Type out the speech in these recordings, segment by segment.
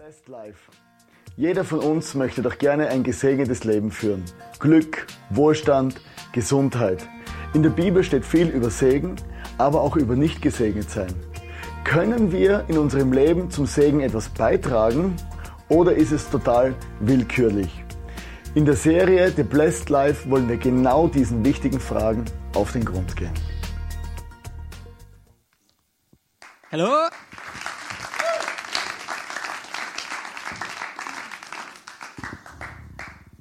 Blessed Life. Jeder von uns möchte doch gerne ein gesegnetes Leben führen. Glück, Wohlstand, Gesundheit. In der Bibel steht viel über Segen, aber auch über nicht gesegnet sein. Können wir in unserem Leben zum Segen etwas beitragen oder ist es total willkürlich? In der Serie The Blessed Life wollen wir genau diesen wichtigen Fragen auf den Grund gehen. Hallo?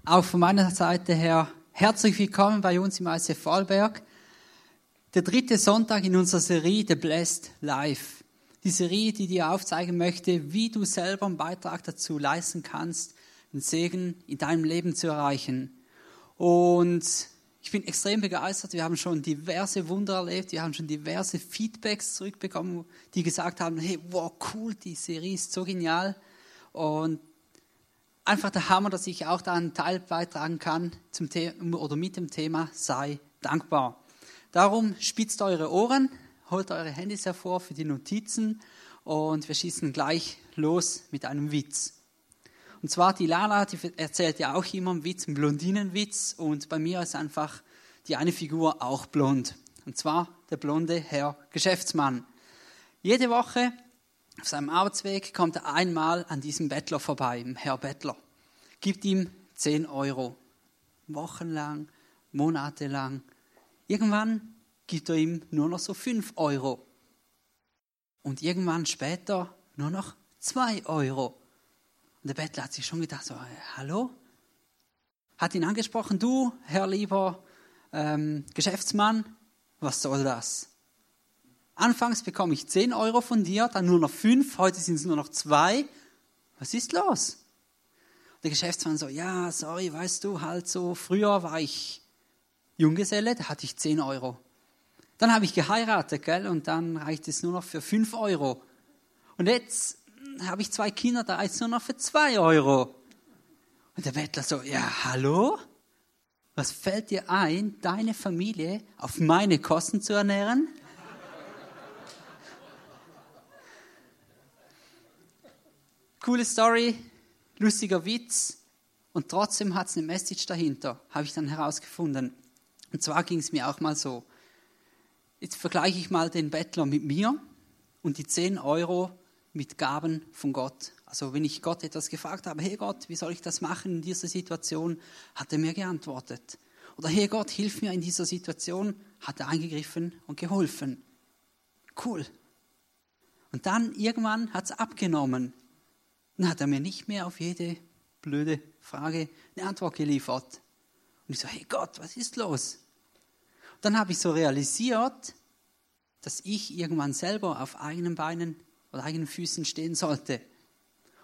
Auch von meiner Seite her herzlich willkommen bei uns im ICF Vorarlberg. Der dritte Sonntag in unserer Serie The Blessed Life. Die Serie, die dir aufzeigen möchte, wie du selber einen Beitrag dazu leisten kannst, einen Segen in deinem Leben zu erreichen. Und ich bin extrem begeistert. Wir haben schon diverse Wunder erlebt. Wir haben schon diverse Feedbacks zurückbekommen, die gesagt haben, hey, wow, cool, die Serie ist so genial. Und einfach der Hammer, dass ich auch da einen Teil beitragen kann zum Thema, oder mit dem Thema sei dankbar. Darum spitzt eure Ohren, holt eure Handys hervor für die Notizen und wir schießen gleich los mit einem Witz. Und zwar die Lala, die erzählt ja auch immer einen Witz, einen Blondinenwitz und bei mir ist einfach die eine Figur auch blond. Und zwar der blonde Herr Geschäftsmann. Jede Woche auf seinem Arbeitsweg kommt er einmal an diesem Bettler vorbei, dem Herr Bettler, gibt ihm 10 Euro. Wochenlang, monatelang. Irgendwann gibt er ihm nur noch so 5 Euro. Und irgendwann später nur noch 2 Euro. Und der Bettler hat sich schon gedacht, so, hallo? Hat ihn angesprochen, du, Herr lieber ähm, Geschäftsmann, was soll das? Anfangs bekomme ich 10 Euro von dir, dann nur noch 5, heute sind es nur noch 2. Was ist los? Der Geschäftsmann so, ja, sorry, weißt du, halt so, früher war ich Junggeselle, da hatte ich 10 Euro. Dann habe ich geheiratet, gell, und dann reicht es nur noch für 5 Euro. Und jetzt habe ich zwei Kinder, da reicht es nur noch für 2 Euro. Und der Bettler so, ja, hallo? Was fällt dir ein, deine Familie auf meine Kosten zu ernähren? coole Story, lustiger Witz und trotzdem hat es eine Message dahinter, habe ich dann herausgefunden. Und zwar ging es mir auch mal so. Jetzt vergleiche ich mal den Bettler mit mir und die 10 Euro mit Gaben von Gott. Also wenn ich Gott etwas gefragt habe, hey Gott, wie soll ich das machen in dieser Situation, hat er mir geantwortet. Oder hey Gott, hilf mir in dieser Situation, hat er eingegriffen und geholfen. Cool. Und dann irgendwann hat es abgenommen. Dann hat er mir nicht mehr auf jede blöde Frage eine Antwort geliefert. Und ich so, hey Gott, was ist los? Und dann habe ich so realisiert, dass ich irgendwann selber auf eigenen Beinen oder eigenen Füßen stehen sollte.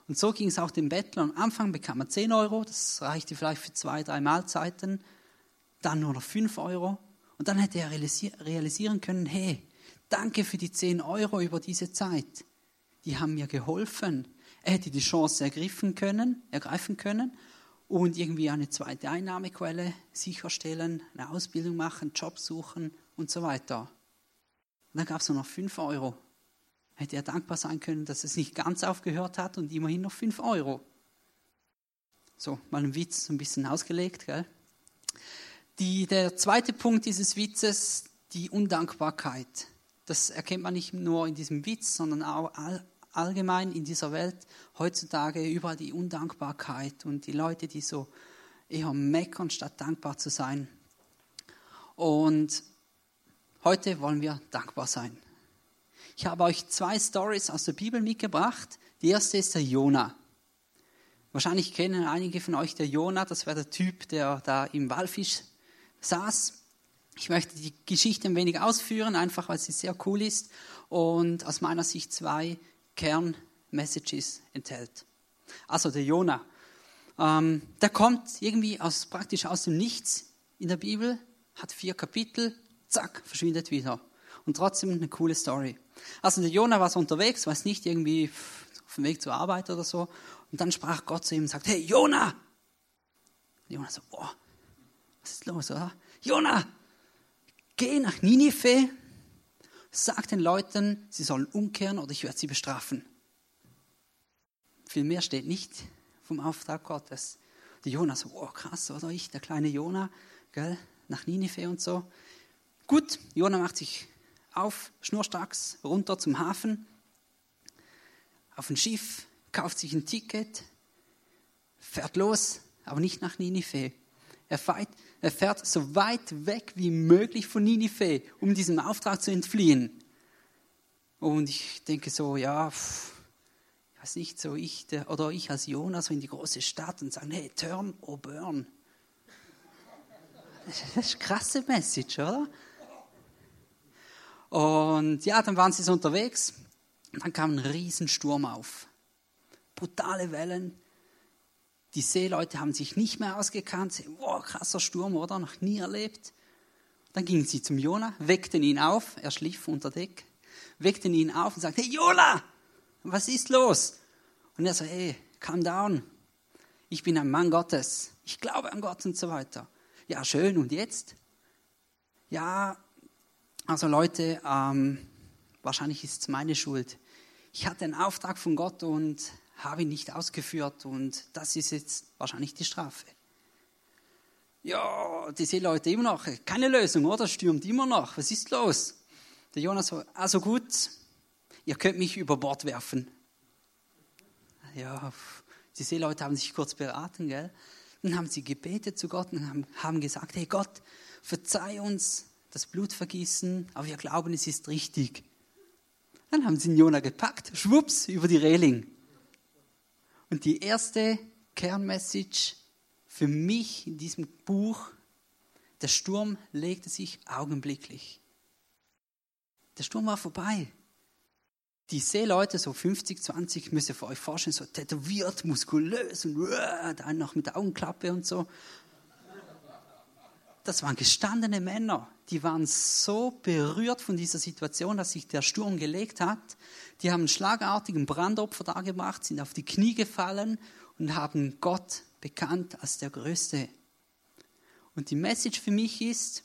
Und so ging es auch dem Bettler. Am Anfang bekam er 10 Euro, das reichte vielleicht für zwei, drei Mahlzeiten, dann nur noch 5 Euro. Und dann hätte er realisieren können, hey, danke für die 10 Euro über diese Zeit. Die haben mir geholfen. Er hätte die Chance ergriffen können, ergreifen können und irgendwie eine zweite Einnahmequelle sicherstellen, eine Ausbildung machen, Job suchen und so weiter. Und dann gab es nur noch 5 Euro. Hätte er dankbar sein können, dass es nicht ganz aufgehört hat und immerhin noch 5 Euro. So, mal ein Witz, ein bisschen ausgelegt. Gell? Die, der zweite Punkt dieses Witzes, die Undankbarkeit. Das erkennt man nicht nur in diesem Witz, sondern auch allgemein in dieser Welt heutzutage überall die Undankbarkeit und die Leute, die so eher meckern, statt dankbar zu sein. Und heute wollen wir dankbar sein. Ich habe euch zwei Stories aus der Bibel mitgebracht. Die erste ist der Jona. Wahrscheinlich kennen einige von euch der Jona, das war der Typ, der da im Walfisch saß. Ich möchte die Geschichte ein wenig ausführen, einfach weil sie sehr cool ist und aus meiner Sicht zwei Kernmessages enthält. Also der Jona, ähm, der kommt irgendwie aus, praktisch aus dem Nichts in der Bibel, hat vier Kapitel, zack, verschwindet wieder. Und trotzdem eine coole Story. Also der Jona war so unterwegs, weiß nicht, irgendwie auf dem Weg zur Arbeit oder so. Und dann sprach Gott zu ihm und sagt, hey Jona! Jona so, boah, was ist los, oder? Jona, geh nach Ninive Sag den Leuten, sie sollen umkehren oder ich werde sie bestrafen. Viel mehr steht nicht vom Auftrag Gottes. Der Jonah so, oh krass, oder ich, der kleine Jonah, gell, nach Ninive und so. Gut, Jonah macht sich auf, schnurstracks, runter zum Hafen, auf ein Schiff, kauft sich ein Ticket, fährt los, aber nicht nach Ninive. Er fährt, er fährt so weit weg wie möglich von Ninive, um diesem Auftrag zu entfliehen. Und ich denke so, ja, ich weiß nicht, so ich der, oder ich als Jonas in die große Stadt und sagen, hey, turn or burn. Das ist eine krasse Message, oder? Und ja, dann waren sie so unterwegs. Und dann kam ein Riesensturm auf. Brutale Wellen. Die Seeleute haben sich nicht mehr ausgekannt. Wow, krasser Sturm, oder? Noch nie erlebt. Dann gingen sie zum Jona, weckten ihn auf. Er schlief unter Deck. Weckten ihn auf und sagten, hey Jona, was ist los? Und er so, hey, calm down. Ich bin ein Mann Gottes. Ich glaube an Gott und so weiter. Ja, schön. Und jetzt? Ja, also Leute, ähm, wahrscheinlich ist es meine Schuld. Ich hatte einen Auftrag von Gott und habe ihn nicht ausgeführt und das ist jetzt wahrscheinlich die Strafe. Ja, die Seeleute immer noch, keine Lösung, oder? Stürmt immer noch. Was ist los? Der Jonas so, also gut, ihr könnt mich über Bord werfen. Ja, die Seeleute haben sich kurz beraten, gell? Dann haben sie gebetet zu Gott und haben gesagt, hey Gott, verzeih uns, das Blutvergießen, aber wir glauben, es ist richtig. Dann haben sie den Jona gepackt, schwupps, über die Reling. Und die erste Kernmessage für mich in diesem Buch, der Sturm legte sich augenblicklich. Der Sturm war vorbei. Die Seeleute, so 50, 20, müsst ihr euch vorstellen, so tätowiert, muskulös und uh, dann noch mit der Augenklappe und so das waren gestandene Männer, die waren so berührt von dieser Situation, dass sich der Sturm gelegt hat. Die haben einen schlagartigen Brandopfer dargemacht, sind auf die Knie gefallen und haben Gott bekannt als der Größte. Und die Message für mich ist,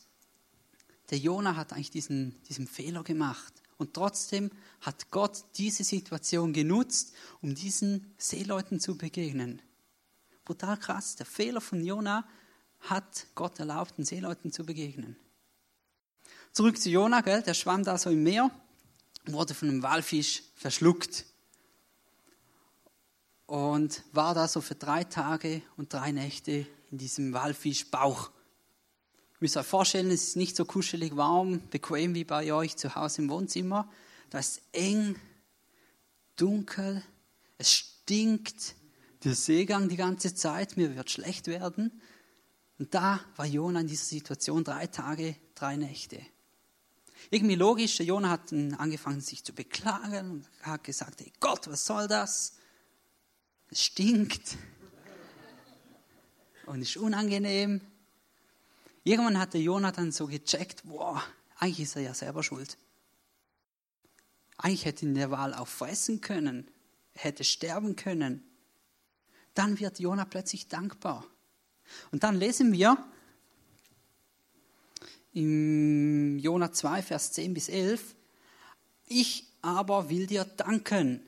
der Jonah hat eigentlich diesen, diesen Fehler gemacht. Und trotzdem hat Gott diese Situation genutzt, um diesen Seeleuten zu begegnen. Brutal krass. Der Fehler von Jonah hat Gott erlaubt, den Seeleuten zu begegnen. Zurück zu Jona, gell? der schwamm da so im Meer, wurde von einem Walfisch verschluckt und war da so für drei Tage und drei Nächte in diesem Walfischbauch. Ihr müsst euch vorstellen, es ist nicht so kuschelig warm, bequem wie bei euch zu Hause im Wohnzimmer. Da ist eng, dunkel, es stinkt, der Seegang die ganze Zeit, mir wird schlecht werden. Und da war Jona in dieser Situation drei Tage, drei Nächte. Irgendwie logisch, der Jona hat angefangen, sich zu beklagen und hat gesagt, hey Gott, was soll das? Es stinkt und ist unangenehm. Irgendwann hat der Jona dann so gecheckt, boah, eigentlich ist er ja selber schuld. Eigentlich hätte ihn der Wahl auch fressen können, hätte sterben können. Dann wird Jona plötzlich dankbar. Und dann lesen wir im Jona 2, Vers 10 bis 11, ich aber will dir danken,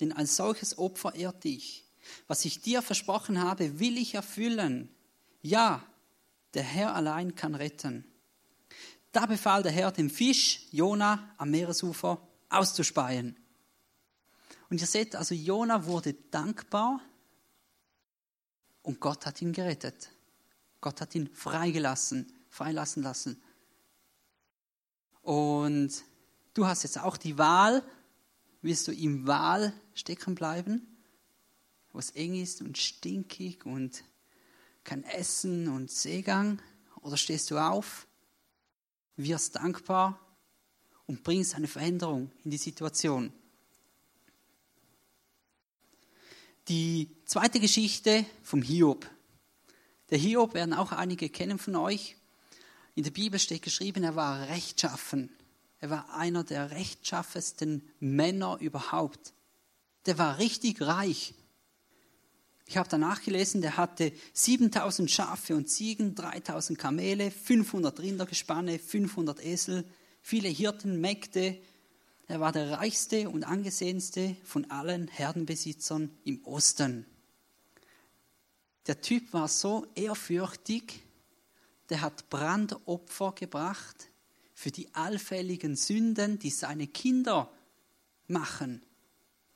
denn als solches Opfer ehrt dich. Was ich dir versprochen habe, will ich erfüllen. Ja, der Herr allein kann retten. Da befahl der Herr dem Fisch, Jona, am Meeresufer auszuspeien. Und ihr seht, also Jona wurde dankbar und Gott hat ihn gerettet. Gott hat ihn freigelassen, freilassen lassen. Und du hast jetzt auch die Wahl, wirst du im Wahl stecken bleiben, wo es eng ist und stinkig und kein Essen und Seegang, oder stehst du auf, wirst dankbar und bringst eine Veränderung in die Situation. Die zweite Geschichte vom Hiob. Der Hiob werden auch einige kennen von euch. In der Bibel steht geschrieben, er war rechtschaffen. Er war einer der rechtschaffensten Männer überhaupt. Der war richtig reich. Ich habe danach gelesen, der hatte 7000 Schafe und Ziegen, 3000 Kamele, 500 Rindergespanne, 500 Esel, viele Hirten, Mägde, Er war der reichste und angesehenste von allen Herdenbesitzern im Osten. Der Typ war so ehrfürchtig, der hat Brandopfer gebracht für die allfälligen Sünden, die seine Kinder machen.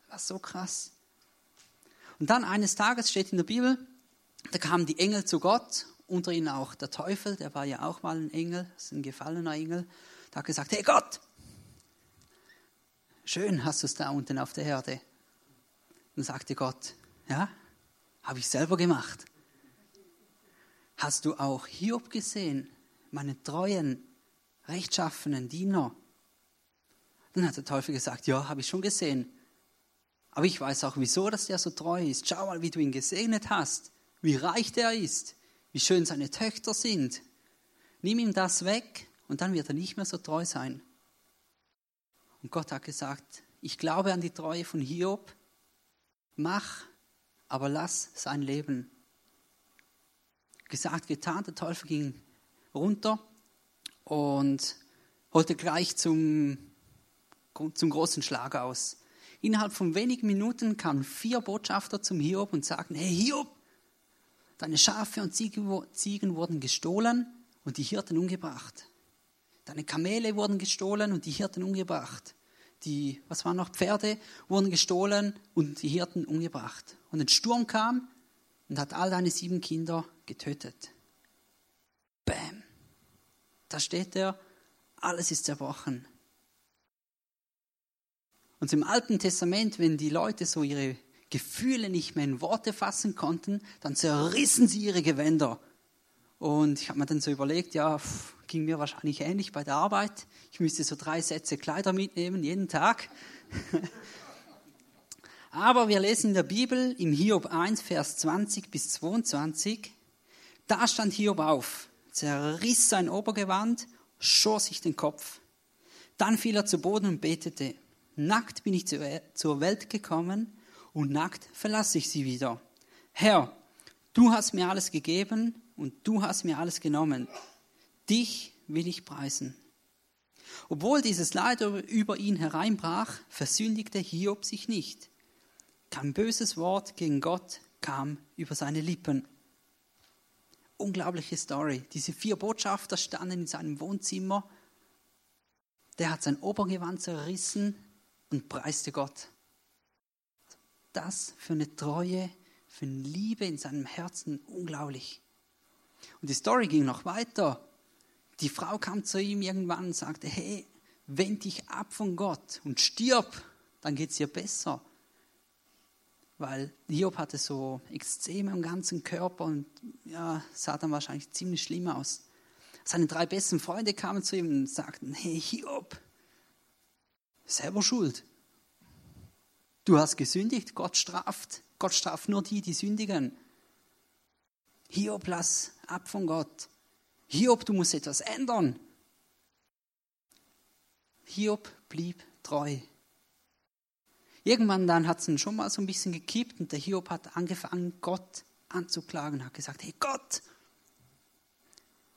Das war so krass. Und dann eines Tages steht in der Bibel, da kamen die Engel zu Gott, unter ihnen auch der Teufel, der war ja auch mal ein Engel, ein gefallener Engel. Der hat gesagt, hey Gott, schön hast du es da unten auf der Erde. Dann sagte Gott, ja, habe ich selber gemacht. Hast du auch Hiob gesehen, meinen treuen, rechtschaffenen Diener? Dann hat der Teufel gesagt, ja, habe ich schon gesehen. Aber ich weiß auch, wieso, dass der so treu ist. Schau mal, wie du ihn gesegnet hast, wie reich der ist, wie schön seine Töchter sind. Nimm ihm das weg und dann wird er nicht mehr so treu sein. Und Gott hat gesagt, ich glaube an die Treue von Hiob, mach, aber lass sein Leben. Gesagt, getan, der Teufel ging runter und holte gleich zum, zum großen Schlag aus. Innerhalb von wenigen Minuten kamen vier Botschafter zum Hiob und sagten, hey Hiob, deine Schafe und Ziegen wurden gestohlen und die Hirten umgebracht. Deine Kamele wurden gestohlen und die Hirten umgebracht. Die, was waren noch, Pferde wurden gestohlen und die Hirten umgebracht. Und ein Sturm kam und hat all deine sieben Kinder getötet. Bäm. Da steht er, alles ist zerbrochen. Und im Alten Testament, wenn die Leute so ihre Gefühle nicht mehr in Worte fassen konnten, dann zerrissen sie ihre Gewänder. Und ich habe mir dann so überlegt, ja, pff, ging mir wahrscheinlich ähnlich bei der Arbeit. Ich müsste so drei Sätze Kleider mitnehmen, jeden Tag. Aber wir lesen in der Bibel im Hiob 1, Vers 20 bis 22, da stand Hiob auf, zerriss sein Obergewand, schor sich den Kopf. Dann fiel er zu Boden und betete. Nackt bin ich zur Welt gekommen und nackt verlasse ich sie wieder. Herr, du hast mir alles gegeben und du hast mir alles genommen. Dich will ich preisen. Obwohl dieses Leid über ihn hereinbrach, versündigte Hiob sich nicht. Kein böses Wort gegen Gott kam über seine Lippen. Unglaubliche Story. Diese vier Botschafter standen in seinem Wohnzimmer. Der hat sein Obergewand zerrissen und preiste Gott. Das für eine Treue, für eine Liebe in seinem Herzen, unglaublich. Und die Story ging noch weiter. Die Frau kam zu ihm irgendwann und sagte, hey, wend dich ab von Gott und stirb, dann geht es dir besser. Weil Hiob hatte so Extreme am ganzen Körper und ja, sah dann wahrscheinlich ziemlich schlimm aus. Seine drei besten Freunde kamen zu ihm und sagten, hey Hiob, selber schuld. Du hast gesündigt, Gott straft. Gott straft nur die, die sündigen. Hiob, lass ab von Gott. Hiob, du musst etwas ändern. Hiob blieb treu. Irgendwann dann hat es ihn schon mal so ein bisschen gekippt und der Hiob hat angefangen, Gott anzuklagen, hat gesagt, hey Gott,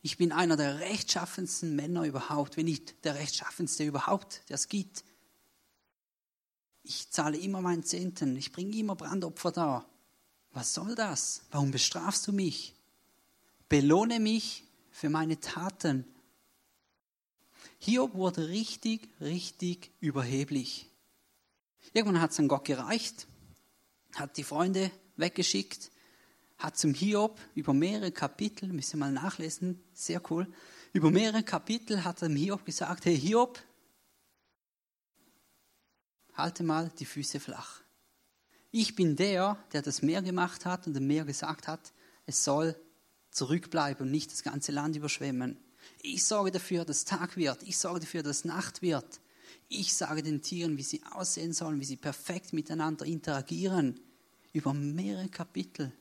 ich bin einer der rechtschaffensten Männer überhaupt, wenn nicht der rechtschaffenste überhaupt, der es gibt. Ich zahle immer meinen Zehnten, ich bringe immer Brandopfer da. Was soll das? Warum bestrafst du mich? Belohne mich für meine Taten. Hiob wurde richtig, richtig überheblich. Irgendwann hat es an Gott gereicht, hat die Freunde weggeschickt, hat zum Hiob über mehrere Kapitel, müsst ihr mal nachlesen, sehr cool, über mehrere Kapitel hat er dem Hiob gesagt, hey Hiob, halte mal die Füße flach. Ich bin der, der das Meer gemacht hat und dem Meer gesagt hat, es soll zurückbleiben und nicht das ganze Land überschwemmen. Ich sorge dafür, dass Tag wird. Ich sorge dafür, dass Nacht wird. Ich sage den Tieren, wie sie aussehen sollen, wie sie perfekt miteinander interagieren. Über mehrere Kapitel.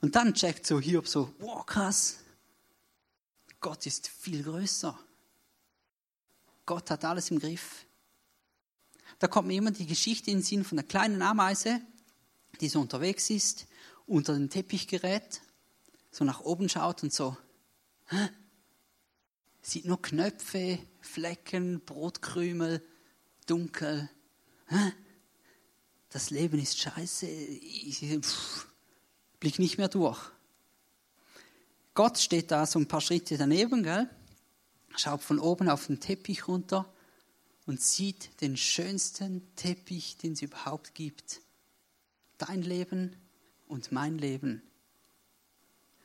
Und dann checkt so Hiob so, wow, krass. Gott ist viel größer. Gott hat alles im Griff. Da kommt mir immer die Geschichte in den Sinn von der kleinen Ameise, die so unterwegs ist, unter den Teppich gerät, so nach oben schaut und so, sieht nur Knöpfe, Flecken, Brotkrümel, dunkel. Das Leben ist scheiße. Ich blick nicht mehr durch. Gott steht da so ein paar Schritte daneben, gell? schaut von oben auf den Teppich runter und sieht den schönsten Teppich, den es überhaupt gibt. Dein Leben und mein Leben.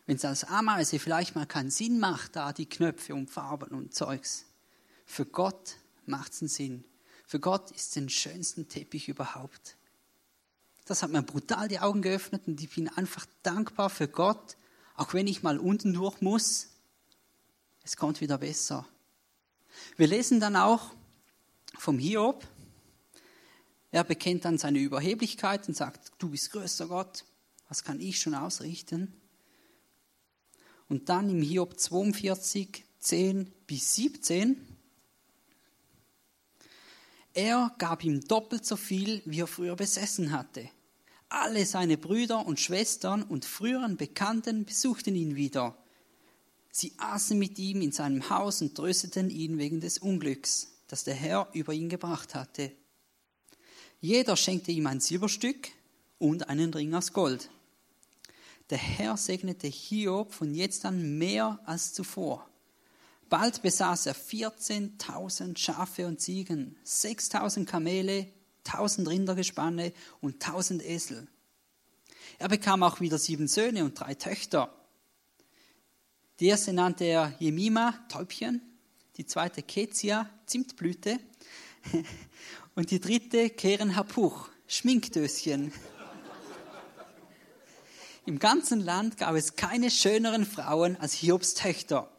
Wenn es als Ameise vielleicht mal keinen Sinn macht, da die Knöpfe und Farben und Zeugs, für Gott macht es einen Sinn. Für Gott ist es den schönsten Teppich überhaupt. Das hat mir brutal die Augen geöffnet und ich bin einfach dankbar für Gott, auch wenn ich mal unten durch muss. Es kommt wieder besser. Wir lesen dann auch vom Hiob. Er bekennt dann seine Überheblichkeit und sagt, du bist größter Gott, was kann ich schon ausrichten? Und dann im Hiob 42, 10 bis 17. Er gab ihm doppelt so viel, wie er früher besessen hatte. Alle seine Brüder und Schwestern und früheren Bekannten besuchten ihn wieder. Sie aßen mit ihm in seinem Haus und trösteten ihn wegen des Unglücks, das der Herr über ihn gebracht hatte. Jeder schenkte ihm ein Silberstück und einen Ring aus Gold. Der Herr segnete Hiob von jetzt an mehr als zuvor. Bald besaß er 14.000 Schafe und Ziegen, 6.000 Kamele, 1.000 Rindergespanne und 1.000 Esel. Er bekam auch wieder sieben Söhne und drei Töchter. Die erste nannte er Jemima, Täubchen, die zweite Kezia, Zimtblüte und die dritte Keren Hapuch, Schminkdöschen. Im ganzen Land gab es keine schöneren Frauen als Hiobs Töchter.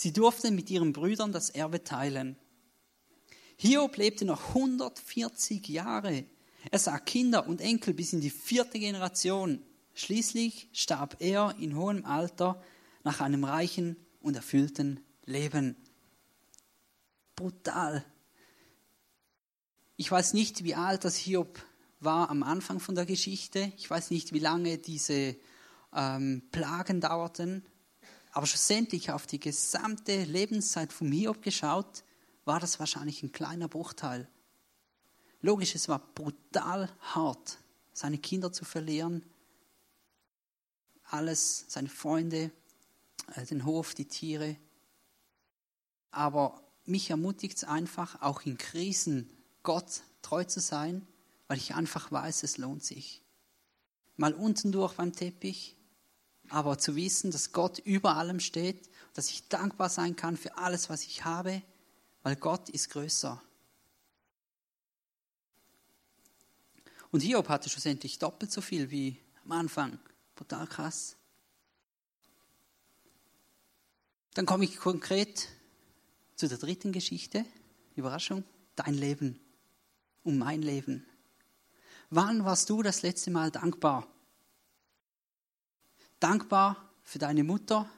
Sie durften mit ihren Brüdern das Erbe teilen. Hiob lebte noch 140 Jahre. Er sah Kinder und Enkel bis in die vierte Generation. Schließlich starb er in hohem Alter nach einem reichen und erfüllten Leben. Brutal. Ich weiß nicht, wie alt das Hiob war am Anfang von der Geschichte. Ich weiß nicht, wie lange diese ähm, Plagen dauerten. Aber schlussendlich auf die gesamte Lebenszeit von Hiob geschaut, war das wahrscheinlich ein kleiner Bruchteil. Logisch, es war brutal hart, seine Kinder zu verlieren, alles, seine Freunde, äh, den Hof, die Tiere. Aber mich ermutigt es einfach, auch in Krisen Gott treu zu sein weil ich einfach weiß, es lohnt sich. Mal unten durch beim Teppich, aber zu wissen, dass Gott über allem steht, dass ich dankbar sein kann für alles, was ich habe, weil Gott ist größer. Und Hiob hatte schlussendlich doppelt so viel wie am Anfang. Total krass. Dann komme ich konkret zu der dritten Geschichte. Überraschung. Dein Leben. Um mein Leben. Wann warst du das letzte Mal dankbar? Dankbar für deine Mutter,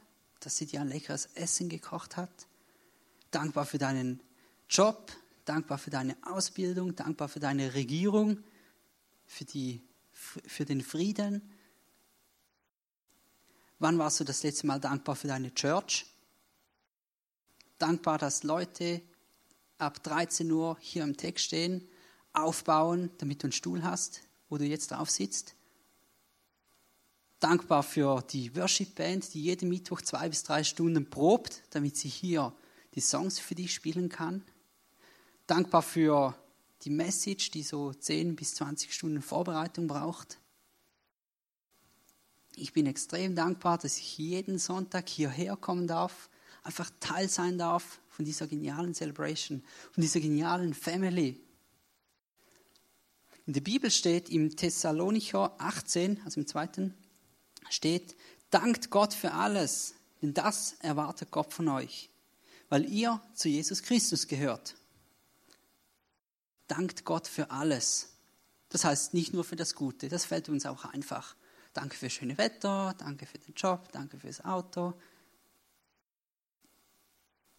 dass sie dir ein leckeres Essen gekocht hat. Dankbar für deinen Job, dankbar für deine Ausbildung, dankbar für deine Regierung, für, die, für den Frieden. Wann warst du das letzte Mal dankbar für deine Church? Dankbar, dass Leute ab 13 Uhr hier im Text stehen aufbauen, damit du einen Stuhl hast, wo du jetzt drauf sitzt. Dankbar für die Worship Band, die jeden Mittwoch zwei bis drei Stunden probt, damit sie hier die Songs für dich spielen kann. Dankbar für die Message, die so 10 bis 20 Stunden Vorbereitung braucht. Ich bin extrem dankbar, dass ich jeden Sonntag hierher kommen darf, einfach Teil sein darf von dieser genialen Celebration, von dieser genialen Family. In der Bibel steht im Thessalonicher 18, also im zweiten, steht, dankt Gott für alles, denn das erwartet Gott von euch, weil ihr zu Jesus Christus gehört. Dankt Gott für alles. Das heißt nicht nur für das Gute, das fällt uns auch einfach. Danke für schöne Wetter, danke für den Job, danke fürs Auto.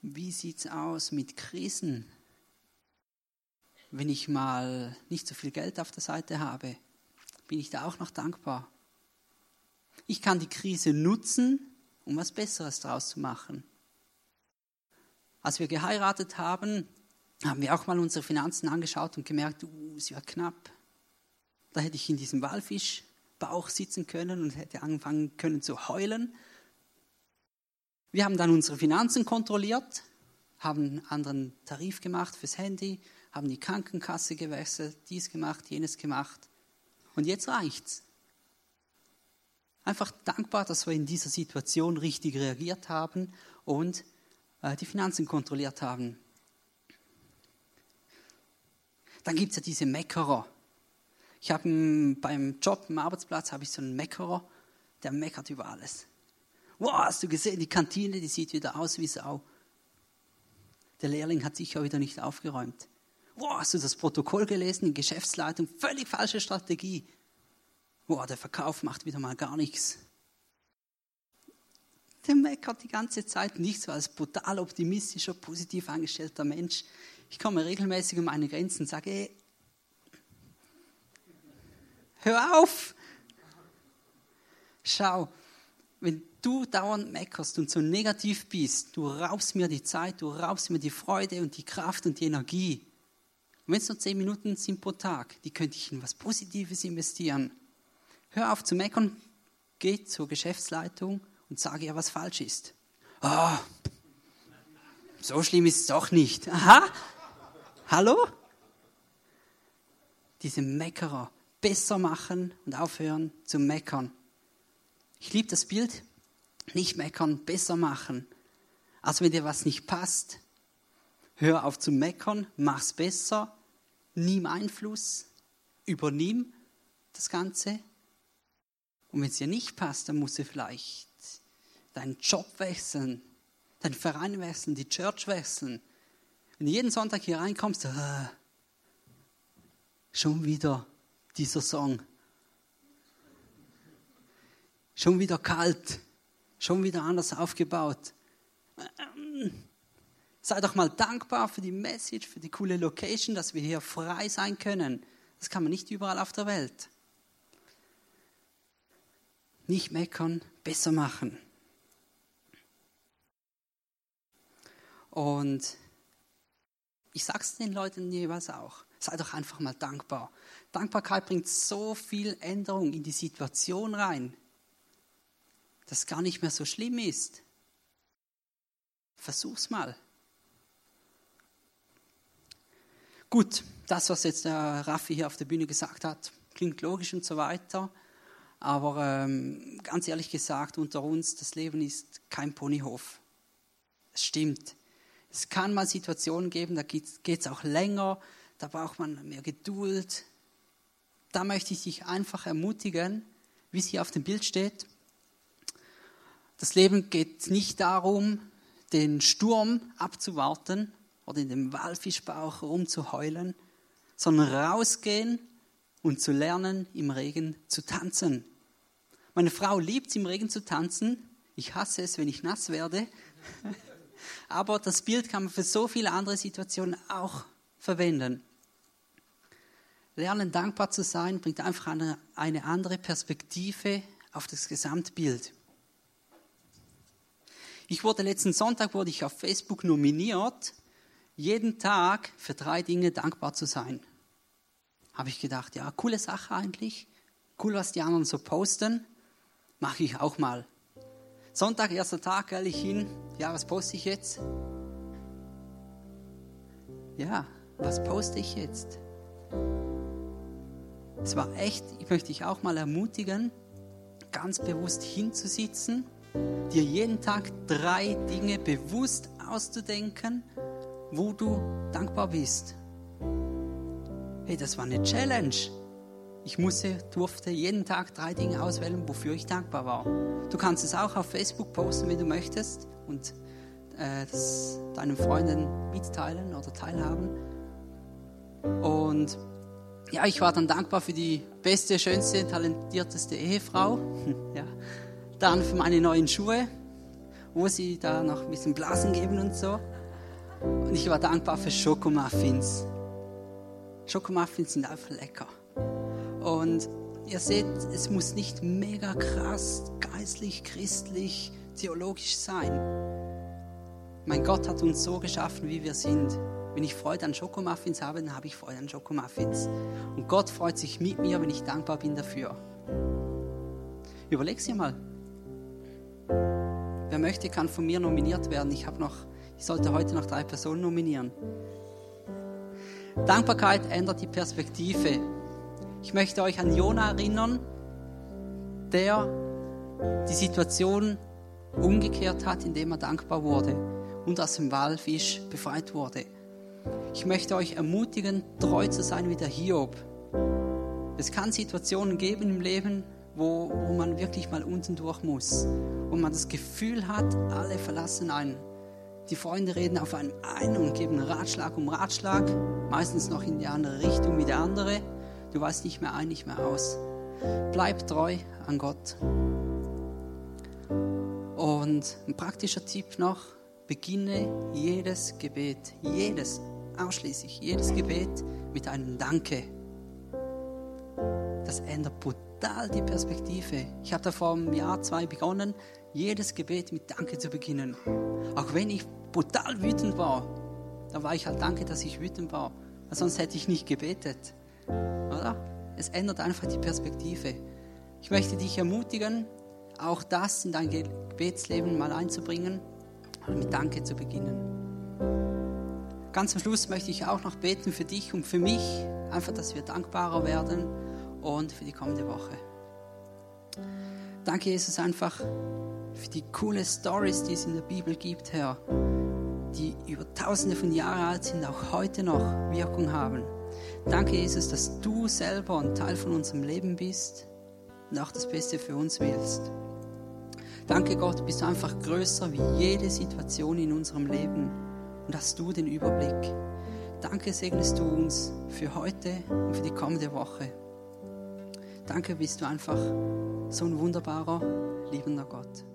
Wie sieht es aus mit Krisen? wenn ich mal nicht so viel Geld auf der Seite habe, bin ich da auch noch dankbar. Ich kann die Krise nutzen, um was Besseres daraus zu machen. Als wir geheiratet haben, haben wir auch mal unsere Finanzen angeschaut und gemerkt, uh, sie war knapp. Da hätte ich in diesem Walfischbauch sitzen können und hätte anfangen können zu heulen. Wir haben dann unsere Finanzen kontrolliert, haben einen anderen Tarif gemacht fürs Handy, haben die Krankenkasse gewechselt, dies gemacht, jenes gemacht. Und jetzt reicht's. Einfach dankbar, dass wir in dieser Situation richtig reagiert haben und äh, die Finanzen kontrolliert haben. Dann gibt es ja diese Meckerer. Ich habe beim Job, im Arbeitsplatz, habe ich so einen Meckerer, der meckert über alles. Wow, hast du gesehen, die Kantine, die sieht wieder aus wie Sau. Der Lehrling hat sicher wieder nicht aufgeräumt. Wow, hast du das Protokoll gelesen, die Geschäftsleitung, völlig falsche Strategie. Wow, der Verkauf macht wieder mal gar nichts. Der meckert die ganze Zeit nicht so als brutal optimistischer, positiv eingestellter Mensch. Ich komme regelmäßig um meine Grenzen und sage, ey, hör auf! Schau, wenn du dauernd meckerst und so negativ bist, du raubst mir die Zeit, du raubst mir die Freude und die Kraft und die Energie. Und wenn es nur zehn Minuten sind pro Tag, die könnte ich in was Positives investieren. Hör auf zu meckern, geh zur Geschäftsleitung und sage ihr, was falsch ist. Oh, so schlimm ist es doch nicht. Aha, hallo? Diese Meckerer besser machen und aufhören zu meckern. Ich liebe das Bild, nicht meckern, besser machen. Also wenn dir was nicht passt, hör auf zu meckern, mach's besser, nimm Einfluss, übernimm das Ganze. Und wenn es dir nicht passt, dann musst du vielleicht deinen Job wechseln, deinen Verein wechseln, die Church wechseln. Wenn du jeden Sonntag hier reinkommst, äh, schon wieder dieser Song. Schon wieder kalt, schon wieder anders aufgebaut. Sei doch mal dankbar für die Message, für die coole Location, dass wir hier frei sein können. Das kann man nicht überall auf der Welt. Nicht meckern, besser machen. Und ich sage es den Leuten jeweils auch. Sei doch einfach mal dankbar. Dankbarkeit bringt so viel Änderung in die Situation rein, dass es gar nicht mehr so schlimm ist. Versuch's mal. Gut, das, was jetzt der Raffi hier auf der Bühne gesagt hat, klingt logisch und so weiter. Aber ähm, ganz ehrlich gesagt, unter uns, das Leben ist kein Ponyhof. Es stimmt. Es kann mal Situationen geben, da geht es auch länger, da braucht man mehr Geduld. Da möchte ich dich einfach ermutigen, wie es hier auf dem Bild steht. Das Leben geht nicht darum, den Sturm abzuwarten oder in dem Walfischbauch rumzuheulen, sondern rausgehen und zu lernen, im Regen zu tanzen. Meine Frau liebt es, im Regen zu tanzen. Ich hasse es, wenn ich nass werde. aber das Bild kann man für so viele andere Situationen auch verwenden. Lernen dankbar zu sein bringt einfach eine, eine andere Perspektive auf das Gesamtbild. Ich wurde letzten Sonntag wurde ich auf Facebook nominiert, jeden Tag für drei Dinge dankbar zu sein. Habe ich gedacht, ja, coole Sache eigentlich, cool, was die anderen so posten, mache ich auch mal. Sonntag, erster Tag, ehrlich hin. Ja, was poste ich jetzt? Ja, was poste ich jetzt? Es war echt, ich möchte dich auch mal ermutigen, ganz bewusst hinzusitzen, dir jeden Tag drei Dinge bewusst auszudenken, wo du dankbar bist. Hey, das war eine Challenge. Ich musste, durfte jeden Tag drei Dinge auswählen, wofür ich dankbar war. Du kannst es auch auf Facebook posten, wenn du möchtest und äh, das deinen Freunden mitteilen oder teilhaben. Und ja, ich war dann dankbar für die beste, schönste, talentierteste Ehefrau. ja. Dann für meine neuen Schuhe, wo sie da noch ein bisschen Blasen geben und so. Und ich war dankbar für Schokomuffins. Schokomuffins sind einfach lecker. Und ihr seht, es muss nicht mega krass, geistlich, christlich, theologisch sein. Mein Gott hat uns so geschaffen, wie wir sind. Wenn ich Freude an Schokomuffins habe, dann habe ich Freude an Schokomuffins. Und Gott freut sich mit mir, wenn ich dankbar bin dafür. Überleg's dir mal. Wer möchte, kann von mir nominiert werden. Ich habe noch, ich sollte heute noch drei Personen nominieren. Dankbarkeit ändert die Perspektive. Ich möchte euch an Jona erinnern, der die Situation umgekehrt hat, indem er dankbar wurde und aus dem Walfisch befreit wurde. Ich möchte euch ermutigen, treu zu sein wie der Hiob. Es kann Situationen geben im Leben, wo, wo man wirklich mal unten durch muss, wo man das Gefühl hat, alle verlassen einen. Die Freunde reden auf einen ein und geben Ratschlag um Ratschlag, meistens noch in die andere Richtung wie der andere. Du weißt nicht mehr ein, nicht mehr aus. Bleib treu an Gott. Und ein praktischer Tipp noch, beginne jedes Gebet, jedes, ausschließlich jedes Gebet mit einem Danke. Das ändert brutal die Perspektive. Ich habe da vor einem Jahr, zwei begonnen, jedes Gebet mit Danke zu beginnen. Auch wenn ich brutal wütend war, da war ich halt Danke, dass ich wütend war. Weil sonst hätte ich nicht gebetet. Oder? Es ändert einfach die Perspektive. Ich möchte dich ermutigen, auch das in dein Gebetsleben mal einzubringen und mit Danke zu beginnen. Ganz am Schluss möchte ich auch noch beten für dich und für mich, einfach, dass wir dankbarer werden und für die kommende Woche. Danke, Jesus, einfach für die coole Stories, die es in der Bibel gibt, Herr, die über tausende von Jahren alt sind, auch heute noch Wirkung haben. Danke, Jesus, dass du selber ein Teil von unserem Leben bist und auch das Beste für uns willst. Danke Gott, bist du einfach größer wie jede Situation in unserem Leben und hast du den Überblick. Danke segnest du uns für heute und für die kommende Woche. Danke bist du einfach so ein wunderbarer, liebender Gott.